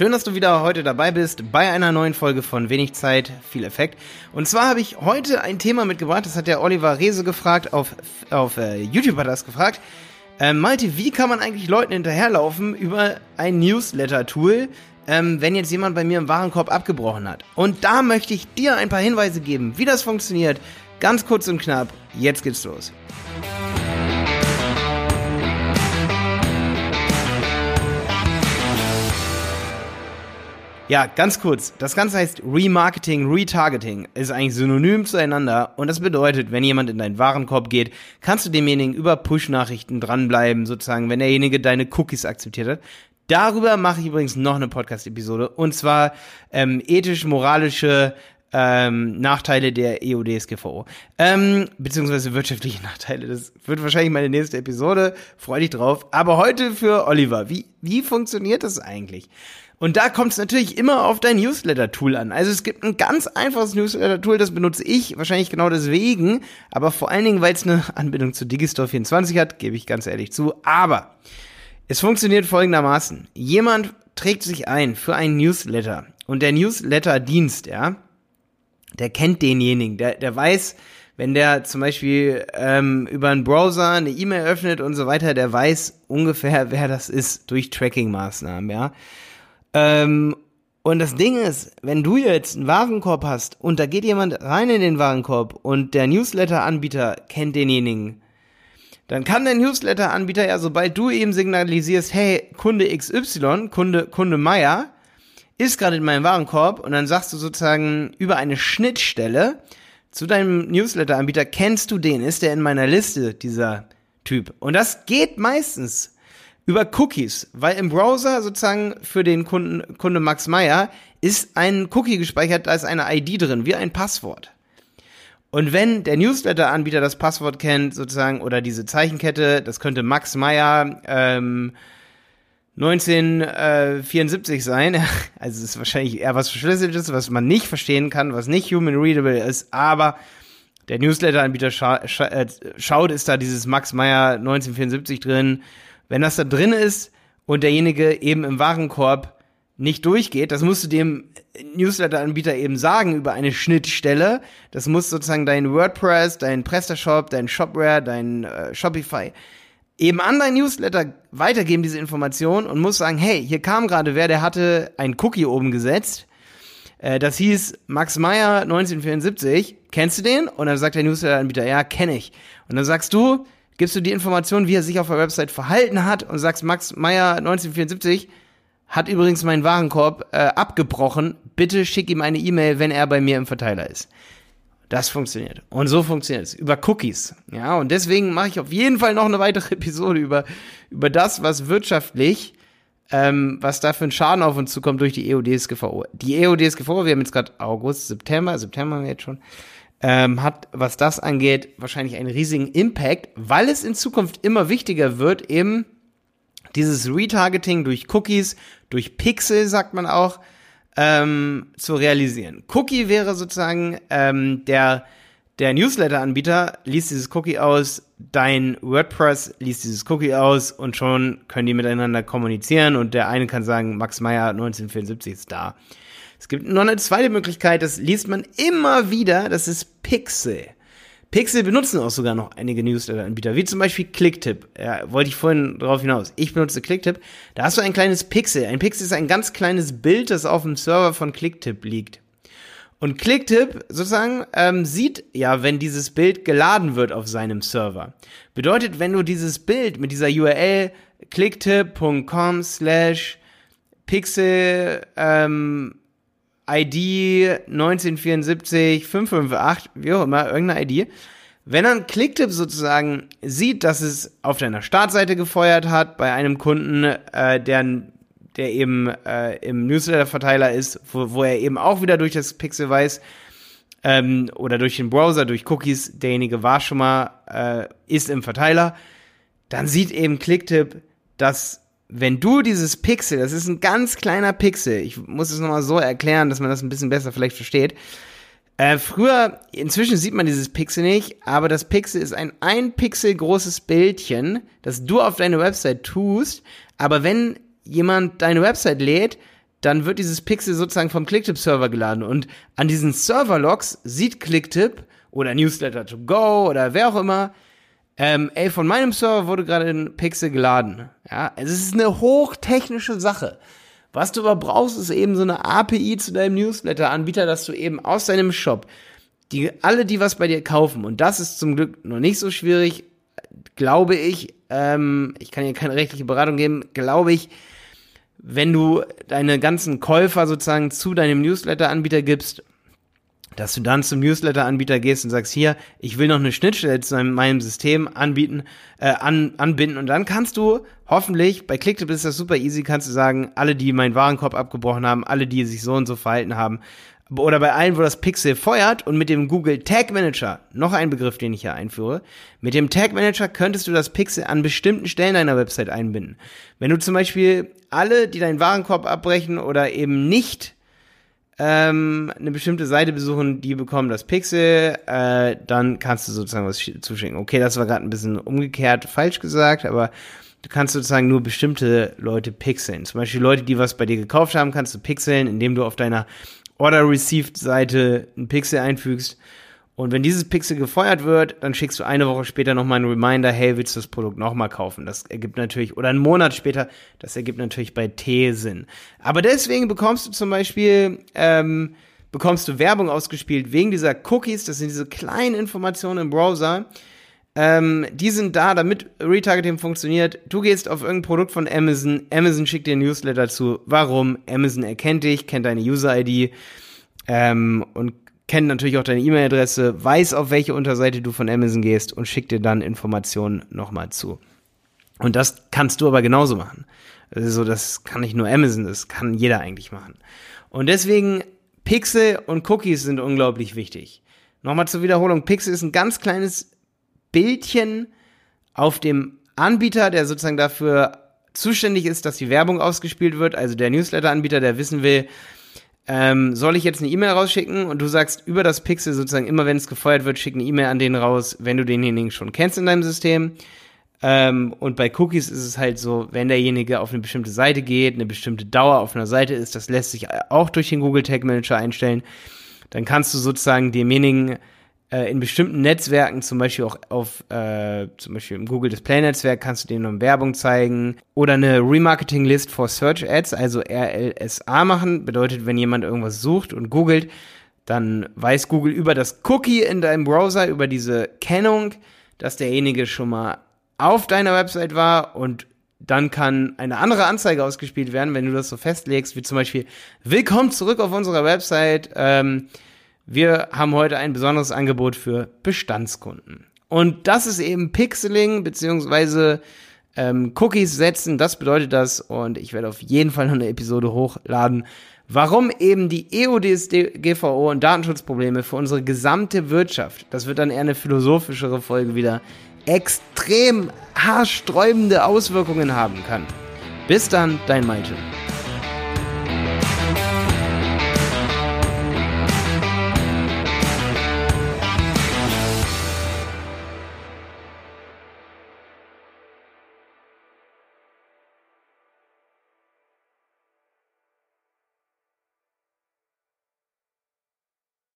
Schön, dass du wieder heute dabei bist bei einer neuen Folge von Wenig Zeit, viel Effekt. Und zwar habe ich heute ein Thema mitgebracht, das hat der Oliver Rese gefragt, auf, auf äh, YouTube hat er das gefragt. Ähm, Malte, wie kann man eigentlich Leuten hinterherlaufen über ein Newsletter-Tool, ähm, wenn jetzt jemand bei mir im Warenkorb abgebrochen hat? Und da möchte ich dir ein paar Hinweise geben, wie das funktioniert. Ganz kurz und knapp, jetzt geht's los. Ja, ganz kurz. Das Ganze heißt Remarketing, Retargeting. Ist eigentlich synonym zueinander. Und das bedeutet, wenn jemand in deinen Warenkorb geht, kannst du demjenigen über Push-Nachrichten dranbleiben, sozusagen, wenn derjenige deine Cookies akzeptiert hat. Darüber mache ich übrigens noch eine Podcast-Episode. Und zwar ähm, ethisch-moralische ähm, Nachteile der EODSGVO. Ähm, beziehungsweise wirtschaftliche Nachteile. Das wird wahrscheinlich meine nächste Episode. Freu dich drauf. Aber heute für Oliver. Wie, wie funktioniert das eigentlich? Und da kommt es natürlich immer auf dein Newsletter-Tool an. Also es gibt ein ganz einfaches Newsletter-Tool, das benutze ich wahrscheinlich genau deswegen, aber vor allen Dingen, weil es eine Anbindung zu Digistore 24 hat, gebe ich ganz ehrlich zu. Aber es funktioniert folgendermaßen. Jemand trägt sich ein für einen Newsletter und der Newsletter-Dienst, ja, der kennt denjenigen, der, der weiß, wenn der zum Beispiel ähm, über einen Browser eine E-Mail öffnet und so weiter, der weiß ungefähr, wer das ist durch Tracking-Maßnahmen, ja. Ähm, und das Ding ist, wenn du jetzt einen Warenkorb hast und da geht jemand rein in den Warenkorb und der Newsletter-Anbieter kennt denjenigen, dann kann der Newsletter-Anbieter ja, sobald du ihm signalisierst, hey, Kunde XY, Kunde, Kunde Meier, ist gerade in meinem Warenkorb und dann sagst du sozusagen über eine Schnittstelle zu deinem Newsletter-Anbieter, kennst du den, ist der in meiner Liste, dieser Typ. Und das geht meistens über Cookies, weil im Browser sozusagen für den Kunden, Kunde Max Meyer ist ein Cookie gespeichert, da ist eine ID drin, wie ein Passwort. Und wenn der Newsletter-Anbieter das Passwort kennt, sozusagen, oder diese Zeichenkette, das könnte Max Meyer ähm, 1974 sein, also es ist wahrscheinlich eher was Verschlüsseltes, was man nicht verstehen kann, was nicht human readable ist, aber der Newsletter-Anbieter scha scha äh, schaut, ist da dieses Max Meyer 1974 drin, wenn das da drin ist und derjenige eben im Warenkorb nicht durchgeht, das musst du dem Newsletter-Anbieter eben sagen über eine Schnittstelle. Das muss sozusagen dein WordPress, dein PrestaShop, dein Shopware, dein äh, Shopify eben an dein Newsletter weitergeben, diese Information und muss sagen, hey, hier kam gerade wer, der hatte ein Cookie oben gesetzt. Äh, das hieß Max Meyer 1974. Kennst du den? Und dann sagt der Newsletter-Anbieter, ja, kenne ich. Und dann sagst du, gibst du die Information, wie er sich auf der Website verhalten hat und sagst, Max Meyer 1974 hat übrigens meinen Warenkorb äh, abgebrochen. Bitte schick ihm eine E-Mail, wenn er bei mir im Verteiler ist. Das funktioniert. Und so funktioniert es. Über Cookies. Ja, und deswegen mache ich auf jeden Fall noch eine weitere Episode über, über das, was wirtschaftlich, ähm, was da für ein Schaden auf uns zukommt durch die EODSGVO. Die EODSGVO, wir haben jetzt gerade August, September, September haben wir jetzt schon, ähm, hat, was das angeht, wahrscheinlich einen riesigen Impact, weil es in Zukunft immer wichtiger wird, eben dieses Retargeting durch Cookies, durch Pixel, sagt man auch, ähm, zu realisieren. Cookie wäre sozusagen ähm, der, der Newsletter-Anbieter liest dieses Cookie aus, dein WordPress liest dieses Cookie aus und schon können die miteinander kommunizieren und der eine kann sagen, Max Meyer 1974 ist da. Es gibt noch eine zweite Möglichkeit, das liest man immer wieder, das ist Pixel. Pixel benutzen auch sogar noch einige Newsletter-Anbieter, wie zum Beispiel Clicktip. Ja, wollte ich vorhin drauf hinaus. Ich benutze Clicktip. Da hast du ein kleines Pixel. Ein Pixel ist ein ganz kleines Bild, das auf dem Server von Clicktip liegt. Und Clicktip sozusagen ähm, sieht ja, wenn dieses Bild geladen wird auf seinem Server. Bedeutet, wenn du dieses Bild mit dieser URL clicktip.com slash pixel ähm, ID 1974 558, wie auch immer, irgendeine ID. Wenn dann Clicktip sozusagen sieht, dass es auf deiner Startseite gefeuert hat, bei einem Kunden, äh, der, der eben äh, im Newsletter-Verteiler ist, wo, wo er eben auch wieder durch das Pixel weiß, ähm, oder durch den Browser, durch Cookies, derjenige war schon mal, äh, ist im Verteiler, dann sieht eben Clicktip, dass wenn du dieses Pixel, das ist ein ganz kleiner Pixel, ich muss es nochmal so erklären, dass man das ein bisschen besser vielleicht versteht. Äh, früher, inzwischen sieht man dieses Pixel nicht, aber das Pixel ist ein ein Pixel großes Bildchen, das du auf deine Website tust, aber wenn jemand deine Website lädt, dann wird dieses Pixel sozusagen vom Clicktip-Server geladen und an diesen Server-Logs sieht Clicktip oder Newsletter to go oder wer auch immer, ähm, ey, von meinem Server wurde gerade ein Pixel geladen. Ja, es ist eine hochtechnische Sache. Was du aber brauchst, ist eben so eine API zu deinem Newsletter-Anbieter, dass du eben aus deinem Shop die, alle, die was bei dir kaufen, und das ist zum Glück noch nicht so schwierig, glaube ich, ähm, ich kann hier keine rechtliche Beratung geben, glaube ich, wenn du deine ganzen Käufer sozusagen zu deinem Newsletter-Anbieter gibst, dass du dann zum Newsletter-Anbieter gehst und sagst, hier, ich will noch eine Schnittstelle zu meinem System anbieten, äh, an, anbinden und dann kannst du hoffentlich, bei Clicktip ist das super easy, kannst du sagen, alle, die meinen Warenkorb abgebrochen haben, alle, die sich so und so verhalten haben, oder bei allen, wo das Pixel feuert und mit dem Google Tag Manager, noch ein Begriff, den ich hier einführe, mit dem Tag Manager könntest du das Pixel an bestimmten Stellen deiner Website einbinden. Wenn du zum Beispiel alle, die deinen Warenkorb abbrechen oder eben nicht ähm, eine bestimmte Seite besuchen, die bekommen das Pixel, äh, dann kannst du sozusagen was zuschicken. Okay, das war gerade ein bisschen umgekehrt falsch gesagt, aber du kannst sozusagen nur bestimmte Leute pixeln. Zum Beispiel Leute, die was bei dir gekauft haben, kannst du pixeln, indem du auf deiner Order Received Seite ein Pixel einfügst. Und wenn dieses Pixel gefeuert wird, dann schickst du eine Woche später nochmal einen Reminder, hey, willst du das Produkt nochmal kaufen? Das ergibt natürlich, oder einen Monat später, das ergibt natürlich bei T Sinn. Aber deswegen bekommst du zum Beispiel, ähm, bekommst du Werbung ausgespielt wegen dieser Cookies, das sind diese kleinen Informationen im Browser, ähm, die sind da, damit Retargeting funktioniert. Du gehst auf irgendein Produkt von Amazon, Amazon schickt dir ein Newsletter zu. Warum? Amazon erkennt dich, kennt deine User-ID ähm, und kennt natürlich auch deine E-Mail-Adresse, weiß, auf welche Unterseite du von Amazon gehst und schickt dir dann Informationen nochmal zu. Und das kannst du aber genauso machen. Also das kann nicht nur Amazon, das kann jeder eigentlich machen. Und deswegen Pixel und Cookies sind unglaublich wichtig. Nochmal zur Wiederholung. Pixel ist ein ganz kleines Bildchen auf dem Anbieter, der sozusagen dafür zuständig ist, dass die Werbung ausgespielt wird, also der Newsletter-Anbieter, der wissen will, ähm, soll ich jetzt eine E-Mail rausschicken und du sagst über das Pixel sozusagen immer, wenn es gefeuert wird, schick eine E-Mail an den raus, wenn du denjenigen schon kennst in deinem System. Ähm, und bei Cookies ist es halt so, wenn derjenige auf eine bestimmte Seite geht, eine bestimmte Dauer auf einer Seite ist, das lässt sich auch durch den Google Tag Manager einstellen, dann kannst du sozusagen demjenigen äh, in bestimmten Netzwerken, zum Beispiel auch auf, äh, zum Beispiel im Google Display Netzwerk, kannst du denen noch Werbung zeigen oder eine Remarketing List for Search Ads, also RLSA machen. Bedeutet, wenn jemand irgendwas sucht und googelt, dann weiß Google über das Cookie in deinem Browser, über diese Kennung, dass derjenige schon mal auf deiner Website war und dann kann eine andere Anzeige ausgespielt werden, wenn du das so festlegst, wie zum Beispiel Willkommen zurück auf unserer Website. Ähm, wir haben heute ein besonderes Angebot für Bestandskunden. Und das ist eben Pixeling beziehungsweise ähm, Cookies setzen, das bedeutet das. Und ich werde auf jeden Fall noch eine Episode hochladen, warum eben die EODSGVO und Datenschutzprobleme für unsere gesamte Wirtschaft, das wird dann eher eine philosophischere Folge wieder, extrem haarsträubende Auswirkungen haben kann. Bis dann, dein Malte.